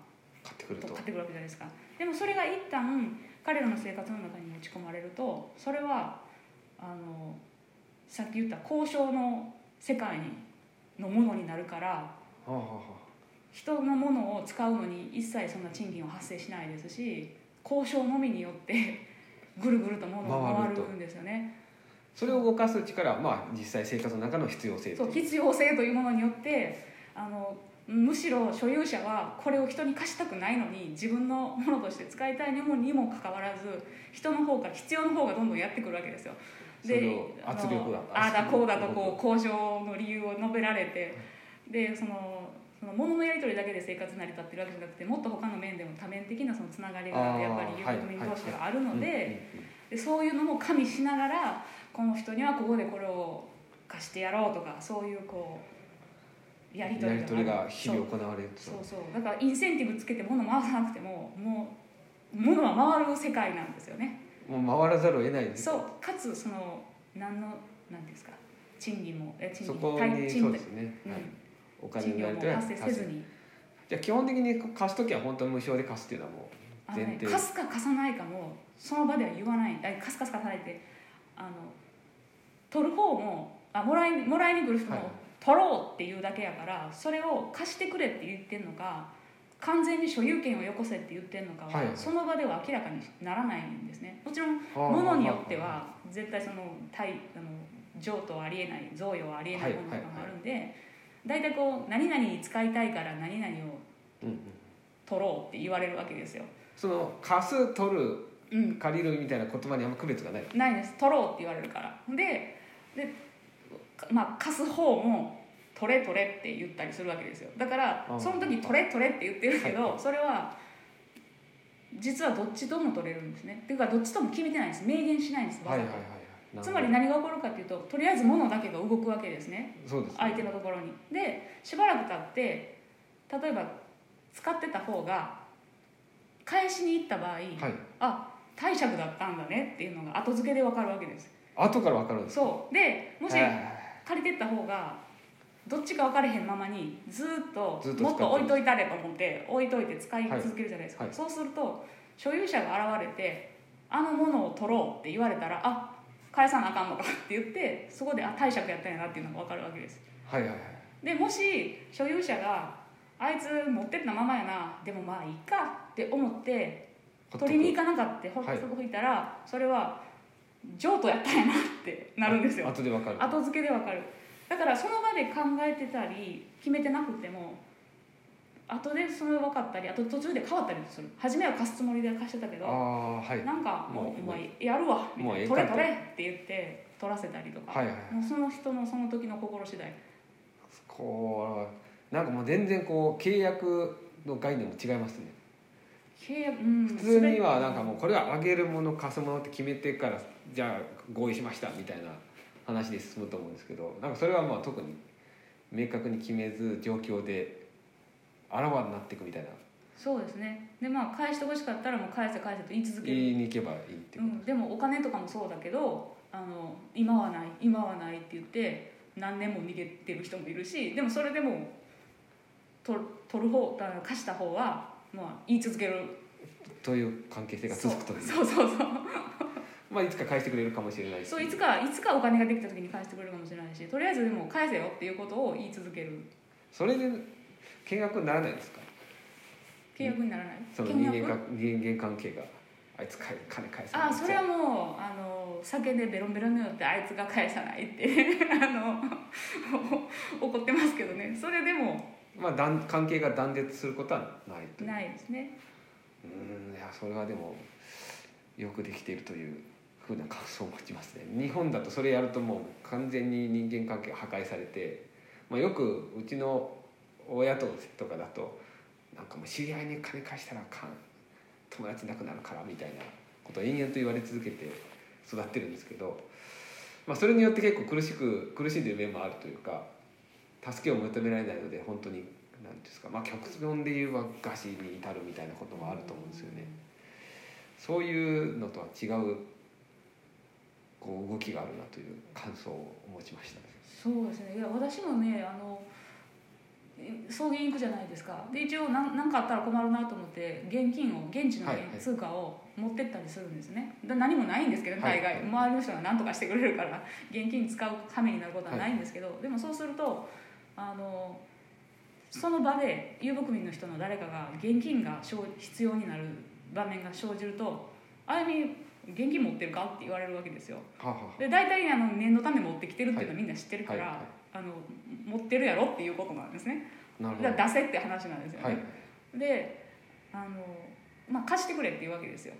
買ってくると買ってくるわけじゃないですか。でもそれが一旦彼らの生活の中に持ち込まれるとそれはあのさっき言った交渉の世界のものになるから、人のものを使うのに一切そんな賃金は発生しないですし交渉のみによって ぐるぐると物が回るんですよね。それを動かす力は、まあ、実際生活の中の必要性そう必要性というものによってあのむしろ所有者はこれを人に貸したくないのに自分のものとして使いたいにもにもかかわらず人の方から必要の方がどんどんやってくるわけですよ。で圧力がああだこうだとこう交渉の理由を述べられてでそのその物のやり取りだけで生活成り立ってるわけじゃなくてもっと他の面でも多面的なそのつながりがやっぱり遊牧民同士があるのででそういうのも加味しながらこの人にはここでこれを貸してやろうとかそういうこうやり取りが日々行われるそうそう。だからインセンティブつけて物回さなくてももう物は回る世界なんですよね。もう回らざるを得ないです。そう。かつその何の何ですか。賃金もえ賃金そこにそうですね、うん、はい、お金になりと発生せずに。じゃあ基本的に貸す時は本当無償で貸すっていうのはもう前提、ね、貸すか貸さないかもその場では言わない。貸すか貸さないってあの取る方もあもらいもらいに来る人も、取ろうっていうだけやからそれを貸してくれって言ってんのか完全に所有権をよこせって言ってるのかは、はい、その場では明らかにならないんですね。もちろん物によっては絶対その対あの譲渡はありえない贈与はありえないものとかもあるんで大体こう何々に使いたいから何々を取ろうって言われるわけですよ。その貸す取る、うん、借りるみたいな言葉にあんま区別がない。ないです。取ろうって言われるから。ででまあ貸す方も取れ取れって言ったりするわけですよ。だからその時取れ取れって言ってるけどそれは実はどっちとも取れるんですね。っていうかどっちとも決めてないんです。明言しないんですわざと、つまり何が起こるかっていうととりあえず物だけが動くわけですね。相手のところに。でしばらく経って例えば使ってた方が返しに行った場合、はい、あ貸借だったんだねっていうのが後付けで分かるわけです。後から分かるんですそう。でもし借りてった方がどっちか分かれへんままにずっともっと置いといたれと思って置いといて使い続けるじゃないですか、はい。はい、そうすると所有者が現れてあのものを取ろうって言われたらあ返さなあかんのかって言ってそこであ貸借やったんやなっていうのが分かるわけです。はいはいはい、でもし所有者があいつ持ってったままやなでもまあいいかって思って取りに行かなかったほっとくい。たら、はい、それは譲渡やったんやなってなるんですよ。後で分かる。後付けで分かる。だからその場で考えてたり決めてなくても後でそれ分かったりあと途中で変わったりする。初めは貸すつもりで貸してたけどあ、はい、なんかもうお前やるわみたいな。取れ取れって言って取らせたりとか、はいはい、もうその人のその時の心次第。こうなんかもう全然こう契約の概念も違いますね。契約、うん、普通にはなんかもうこれはあげるもの貸すものって決めてからじゃあ合意しましたみたいな話で進むと思うんですけどなんかそれはまあ特に明確に決めず状況であらわになっていくみたいな。そうですね。でまあ返してほしかったらもう返せ返せと言い続ける。言いに行けばいいっていう、うん、でもお金とかもそうだけどあの今はない今はないって言って何年も逃げてる人もいるしでもそれでも取取る方貸した方はまあ言い続ける。という関係性が続くという。そうそうそうまあ、いつか返してくれるかもしれないし。そういつかいつかお金ができた時に返してくれるかもしれないしとりあえずでも返せよっていうことを言い続ける。それで見学にならないですか？契約にならない？その人間か人間関係があいつ金返さないあそれはもうあの酒でベロンベロンによってあいつが返さないって あの 怒ってますけどね。それでもまあ関係が断絶することはないないですね。うんいやそれはでもよくできているというふうな感想を持ちますね日本だとそれやるともう完全に人間関係破壊されて、まあ、よくうちの親ととかだとなんかもう知り合いに金貸したらあかん友達なくなるからみたいなことを延々と言われ続けて育ってるんですけど、まあ、それによって結構苦しく苦しんでる面もあるというか助けを求められないので本当に何ですかまあ極論で言えば餓死に至るみたいなこともあると思うんですよね。そういうのとは違うこう動きがあるなという感想を持ちました、そうですね。いや私もねあの送迎行くじゃないですか。で一応何何かあったら困るなと思って現金を現地の通貨を持ってったりするんですね、はい、何もないんですけど大概、はい、周りの人が何とかしてくれるから現金使うためになることはないんですけど、はい、でもそうするとあのその場で遊牧民の人の誰かが現金が必要になる場面が生じると「あゆみ現金持ってるか?」って言われるわけですよ。で大体あの念のため持ってきてるっていうのはみんな知ってるから、はいはいはい、あの持ってるやろっていうことなんですね。なるほど出せって話なんですよね。はい、であの、まあ、貸してくれっていうわけですよ。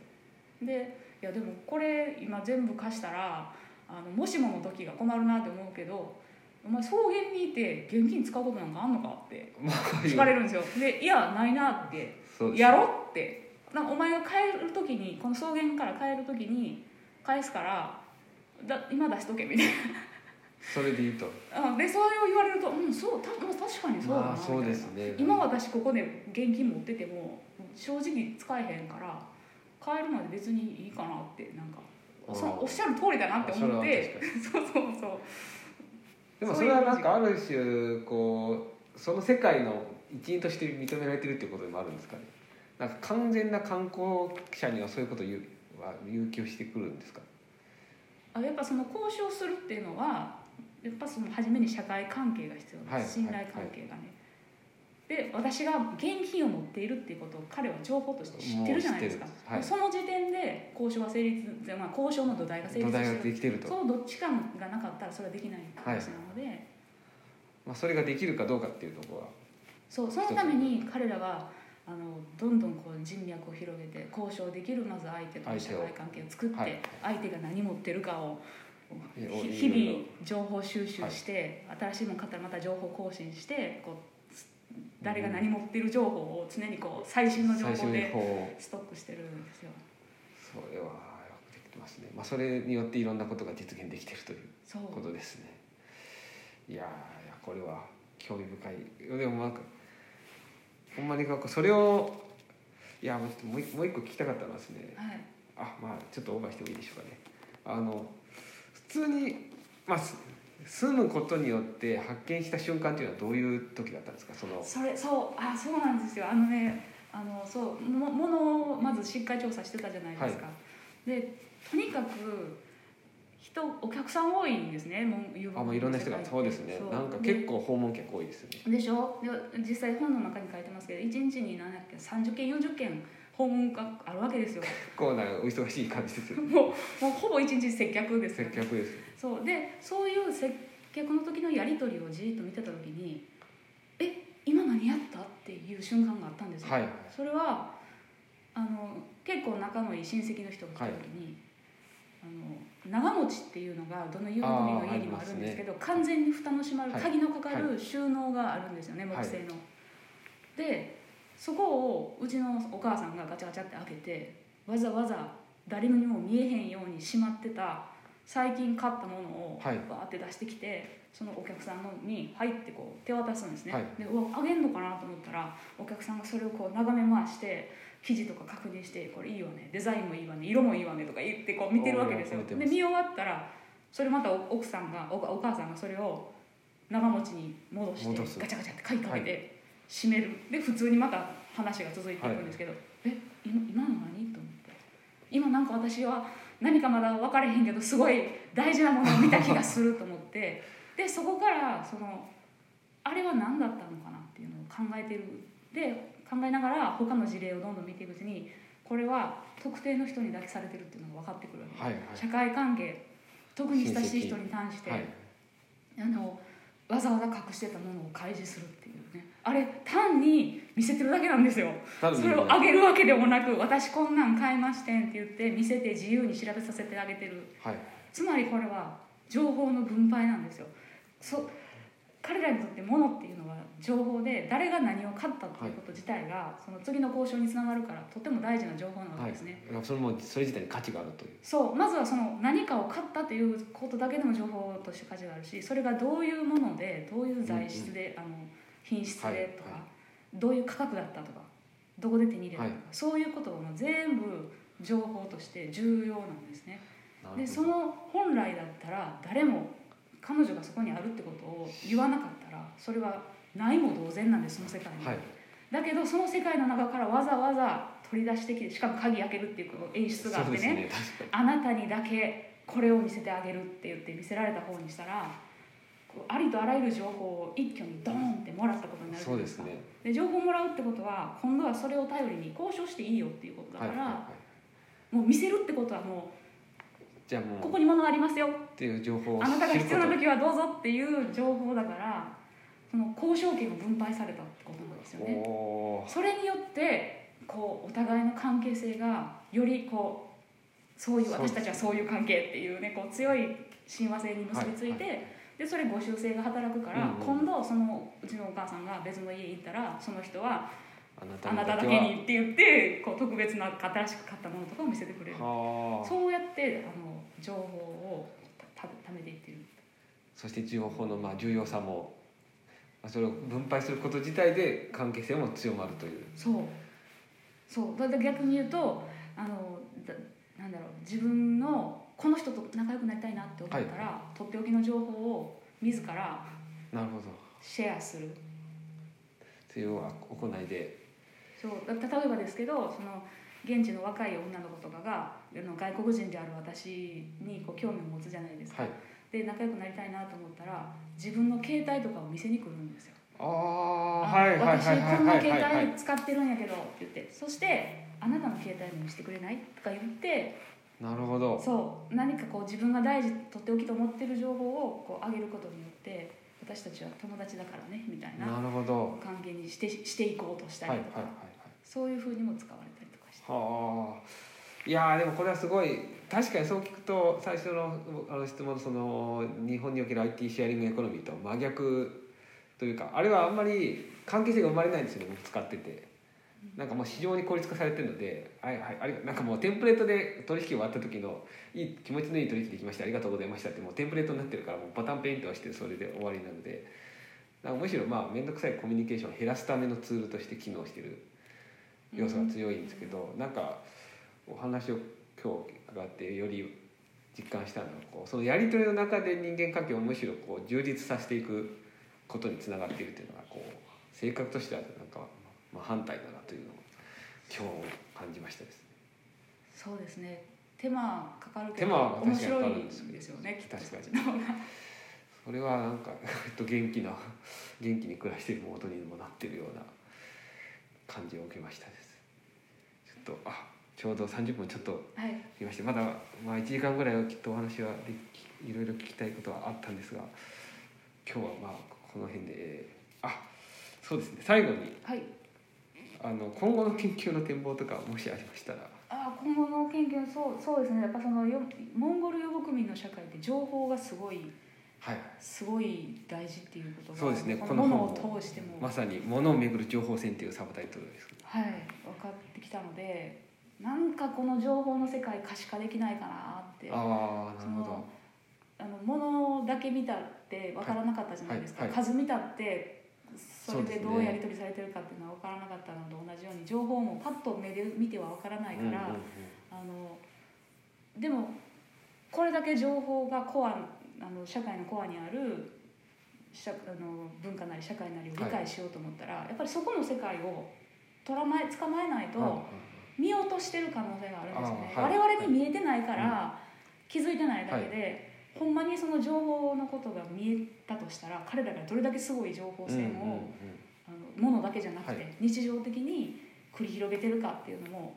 でいやでもこれ今全部貸したらあのもしもの時が困るなって思うけどお前草原にいて現金使うことなんかあんのか?」って聞かれるんですよで「いやないな」って「やろ?」ってお前が帰る時にこの草原から帰る時に返すからだ今出しとけみたいな。それで言うとでそれを言われるとうんそうた確かにそうだなみたいな、そうですね。今私ここで現金持ってても正直使えへんから帰るまで別にいいかなってなんかそおっしゃる通りだなって思って。そうそうそう。でもそれはなんかある種こうその世界の一員として認められてるっていうことでもあるんですかねなんか完全な観光者にはそういうことを言うは要求してくるんですか？あやっぱその交渉するっていうのはやっぱその初めに社会関係が必要です、はい、信頼関係がね、で私が現金を持っているっていうことを彼は情報として知ってるじゃないですか、はい、その時点で交渉は成立、まあ、交渉の土台が成立してるそのどっちかがなかったらそれはできない話なので、はい、まあ、それができるかどうかっていうところは。そうそのために彼らはあのどんどんこう人脈を広げて交渉できるまず相手との社会関係を作って、相手が何持ってるかを日々情報収集して、新しいもの買ったらまた情報更新してこう誰が何持ってる情報を常にこう最新の情報でストックしてるんですよ。それはよくできてますね。まあそれによっていろんなことが実現できてるということですね。いやいやこれは興味深い。でもなんかほんまにそれをいやもうもう一個聞きたかったのはですね。はい、あまあちょっとオーバーしてもいいでしょうかね。あの普通にまあ住むことによって発見した瞬間っていうのはどういう時だったんですか？そのそれそうあそうなんですよあのねあのそうもものをまずしっかり調査してたじゃないですか、はい、でとにかく人お客さん多いんですねもうあもういろんな人がそうですね。なんか結構訪問客多いですよね。でしょ？で実際本の中に書いてますけど1日に何だっけ30件40件訪問があるわけですよ。結構なお忙しい感じですよ、ね、もうもうほぼ一日接客です接客です。そう。でそういう接客の時のやり取りをじっと見てた時に「え今何やった?」っていう瞬間があったんですよ、はい、それはあの結構仲のいい親戚の人が来た時に、はいあの長持ちっていうのがどの遊牧民の家にもあるんですけど、ね、完全に蓋の閉まる鍵のかかる収納があるんですよね、木製の。でそこをうちのお母さんがガチャガチャって開けてわざわざ誰にも見えへんようにしまってた最近買ったものをバーって出してきて、そのお客さんのに入ってこう手渡すんですね、はい、でうわあげんのかなと思ったらお客さんがそれをこう眺め回して生地とか確認して「これいいわねデザインもいいわね色もいいわね」とか言ってこう見てるわけですよ。で見終わったらそれまた奥さんがお母さんがそれを長持ちに戻してガチャガチャって買いかけて閉める、で普通にまた話が続いていくんですけど「え今今の何?」と思って？今なんか私は何かまだ分かれへんけどすごい大事なものを見た気がすると思ってでそこからそのあれは何だったのかなっていうのを考えてる。で考えながら他の事例をどんどん見ていくうちにこれは特定の人にだけされてるっていうのが分かってくるわけ、はいはい、社会関係特に親しい人に対して、はい、あのわざわざ隠してたものを開示するっていうね。あれ単に見せてるだけなんですよ。それをあげるわけでもなく私こんなん買いましてんって言って見せて自由に調べさせてあげてる、はい、つまりこれは情報の分配なんですよそ彼らにとって物っていうのは情報で誰が何を買ったっていうこと自体が、その次の交渉につながるからとても大事な情報なわけですね、はい、それもそれ自体に価値があるという。そうまずはその何かを買ったということだけでも情報として価値があるしそれがどういうものでどういう材質で、うんうん、あの品質でとか、はい。はい、どういう価格だったとかどこで手に入れたとか、そういうことも全部情報として重要なんですね。でその本来だったら誰も彼女がそこにあるってことを言わなかったらそれはないも同然なんですその世界に、はい、だけどその世界の中からわざわざ取り出してきてしかも鍵開けるっていう演出があってね、ね、あなたにだけこれを見せてあげるって言って見せられた方にしたらありとあらゆる情報を一挙にドーンってもらったことになるそうですね。で情報をもらうってことは今度はそれを頼りに交渉していいよっていうことだから、もう見せるってことはもうじゃあもうここに物ありますよ。っていう情報をあなたが必要な時はどうぞっていう情報だからその交渉権が分配されたってことなんですよね。それによってこうお互いの関係性がよりこうそういう私たちはそういう関係っていうねこう強い親和性に結びついて、はいはい、でそれ募集制が働くから、うんうん、今度そのうちのお母さんが別の家行ったらその人はあなただけにって言ってこう特別な新しく買ったものとかを見せてくれる。そうやってあの情報をたためていってる。そして情報のまあ重要さもそれを分配すること自体で関係性も強まるという。そう。そう。だ逆に言うとあのなんだろう。自分のこの人と仲良くなりたいなって思ったら、はい、とっておきの情報を自らなるほど。シェアする。という行いで。そう。例えばですけどその現地の若い女の子とかが外国人である私にこう興味を持つじゃないですか、はい、で仲良くなりたいなと思ったら自分の携帯とかを見せに来るんですよ。ああはいはい私こんな携帯使ってるんやけどって言ってそして「あなたの携帯も見せてくれない?」とか言ってなるほど。そう何かこう自分が大事とっておきと思ってる情報をこう上げることによって私たちは友達だからねみたいななるほど。関係にしてしていこうとしたりとか、はいはいはいはい、そういうふうにも使われたりとかして。はあいやでもこれはすごい確かにそう聞くと最初のあの質問のその日本における IT シェアリングエコノミーと真逆というかあれはあんまり関係性が生まれないんですよね使ってて。なんかもう非常に効率化されてるのではいはいありなんかもうテンプレートで取引終わった時のいい気持ちのいい取引できましたありがとうございましたってもうテンプレートになってるからもうボタンペイントしてそれで終わりなので。なんかむしろまあ面倒くさいコミュニケーションを減らすためのツールとして機能してる要素が強いんですけど、うん、なんかお話を今日があってより実感したのはこうそのやり取りの中で人間関係をむしろこう充実させていくことにつながっているというのがこう性格としてはなんか、まあ、反対だなというのを今日感じましたです、そうですね。手間かかるけど面白いですよね確かにそれはなんか元気な元気に暮らしているもとにもなっているような感じを受けましたです。ちょっとあちょうど30分ちょっと見まして、はい、まだまあ1時間ぐらいはきっとお話はでいろいろ聞きたいことはあったんですが今日はまあこの辺であそうですね。最後に、はい、あの今後の研究の展望とかもしありましたら。あ今後の研究そうそうですね。やっぱそのよモンゴル遊牧民の社会って情報がすごいはい、すごい大事っていうことがそうですね。この本を通しても。まさに「ものをめぐる情報戦」っていうサブタイトルです。はい。分かってきたのでなんかこの情報の世界可視化できないかなって。ああなるほど。あのものだけ見たって分からなかったじゃないですか、はいはい、数見たってそれでどうやり取りされてるかっていうのは分からなかったのと同じように情報もパッと目で見ては分からないから、あのでもこれだけ情報がコアあの社会のコアにある社あの文化なり社会なりを理解しようと思ったら、はい、やっぱりそこの世界を捕まえ捕まえないと見落としてる可能性があるんですよね、はい、我々に見えてないから、気づいてないだけで、ほんまにその情報のことが見えたとしたら彼らがどれだけすごい情報戦を、あのものだけじゃなくて、日常的に繰り広げてるかっていうのも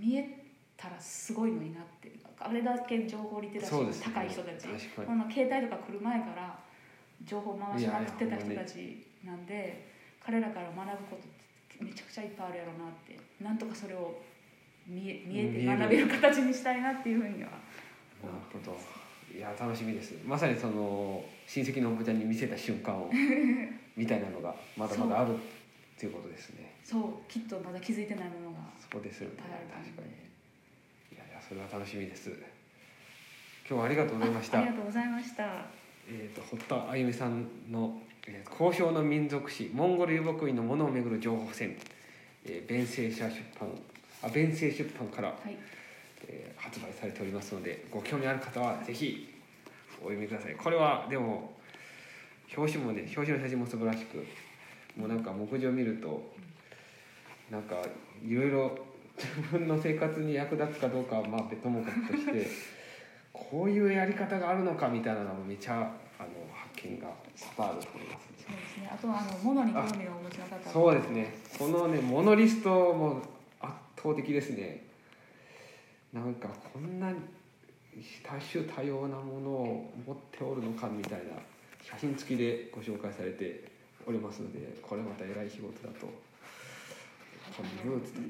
見えたらすごいのになってあれだけ情報リテラシーの高い人たち、ね、この携帯とか来る前から情報回しまくってた人たちなんで彼らから学ぶことめちゃくちゃいっぱいあるやろうなってなんとかそれを見え見えて学べる形にしたいなっていうふうには思ってます。いや楽しみです。まさにその親戚のおばちゃんに見せた瞬間を みたいなのがまだまだあるっていうことですね。そうきっとまだ気づいてないものがそうですよね。確かに。いやいやそれは楽しみです。今日はありがとうございました。ありがとうございました。えっ、ー、と堀田あゆみさんの、えー、交渉の民族史モンゴル遊牧民のものをめぐる情報戦、えー、弁政社出版あ弁政出版から、はい。えー、発売されておりますのでご興味ある方はぜひお読みください。これはでも表紙もね表紙の写真も素晴らしくもうなんか目次を見るとなんかいろいろ自分の生活に役立つかどうかはまあ別ともかくとしてこういうやり方があるのかみたいなのもめちゃあの発見が多々あると思います、ですね。あとはあの物に興味をお持ちの方そうですね。このねモノリストも圧倒的ですね。なんかこんな多種多様なものを持っておるのかみたいな写真付きでご紹介されておりますのでこれまた偉い仕事だと。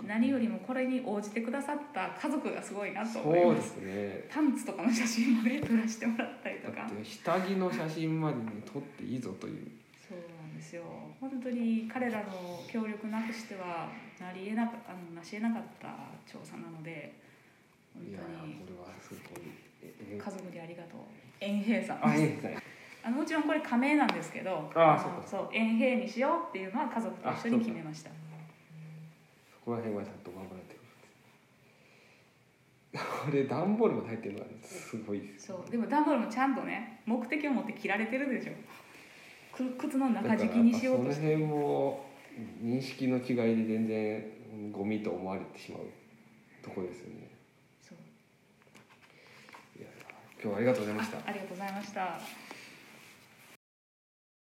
何よりもこれに応じてくださった家族がすごいなと思いそうまですすね。パンツとかの写真もね撮らせてもらったりとか。下着の写真までに撮っていいぞというですよ。本当に彼らの協力なくしてはなりえなかあのなし得なかった調査なので本当に家族でありがとう。円平さん。あのもちろんこれ仮名なんですけどのあそうかそう円平にしようっていうのは家族と一緒に決めました。そこら辺はちゃんと頑張られてるこれ段ボールまで入ってるのがすごいですそうでもダンボールもちゃんとね目的を持って切られてるでしょ。く靴の中敷きにしようとその辺も認識の違いで全然ゴミと思われてしまうところですよね。今日はありがとうございました。あありがとうございました